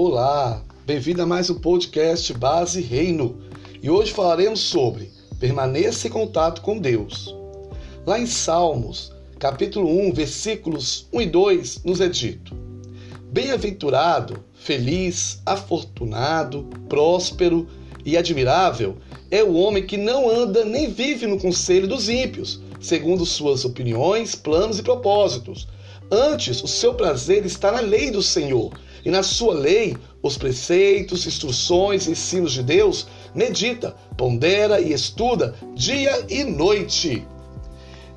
Olá, bem-vindo a mais um podcast Base Reino. E hoje falaremos sobre permaneça em contato com Deus. Lá em Salmos, capítulo 1, versículos 1 e 2, nos é dito: Bem-aventurado, feliz, afortunado, próspero e admirável é o homem que não anda nem vive no conselho dos ímpios, segundo suas opiniões, planos e propósitos. Antes, o seu prazer está na lei do Senhor e na sua lei, os preceitos, instruções, ensinos de Deus, medita, pondera e estuda dia e noite.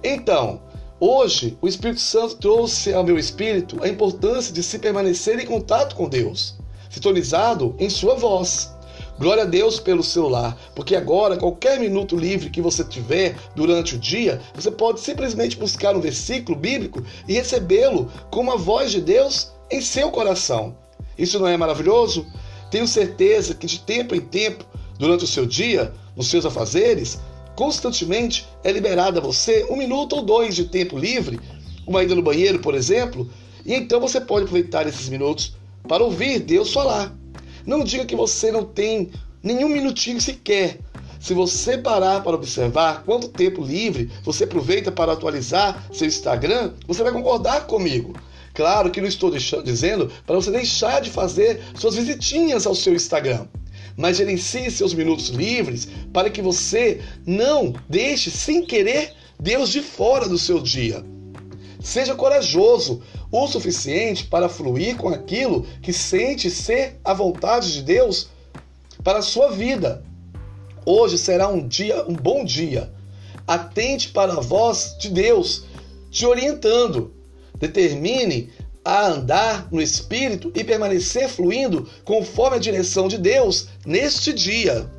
Então, hoje o Espírito Santo trouxe ao meu espírito a importância de se permanecer em contato com Deus, sintonizado em sua voz. Glória a Deus pelo celular, porque agora, qualquer minuto livre que você tiver durante o dia, você pode simplesmente buscar um versículo bíblico e recebê-lo como a voz de Deus em seu coração. Isso não é maravilhoso? Tenho certeza que de tempo em tempo, durante o seu dia, nos seus afazeres, constantemente é liberado a você um minuto ou dois de tempo livre, uma ida no banheiro, por exemplo, e então você pode aproveitar esses minutos para ouvir Deus falar. Não diga que você não tem nenhum minutinho sequer. Se você parar para observar quanto tempo livre você aproveita para atualizar seu Instagram, você vai concordar comigo. Claro que não estou deixando, dizendo para você deixar de fazer suas visitinhas ao seu Instagram, mas gerencie seus minutos livres para que você não deixe sem querer Deus de fora do seu dia. Seja corajoso o suficiente para fluir com aquilo que sente ser a vontade de Deus para a sua vida. Hoje será um dia, um bom dia. Atente para a voz de Deus te orientando Determine a andar no Espírito e permanecer fluindo conforme a direção de Deus neste dia.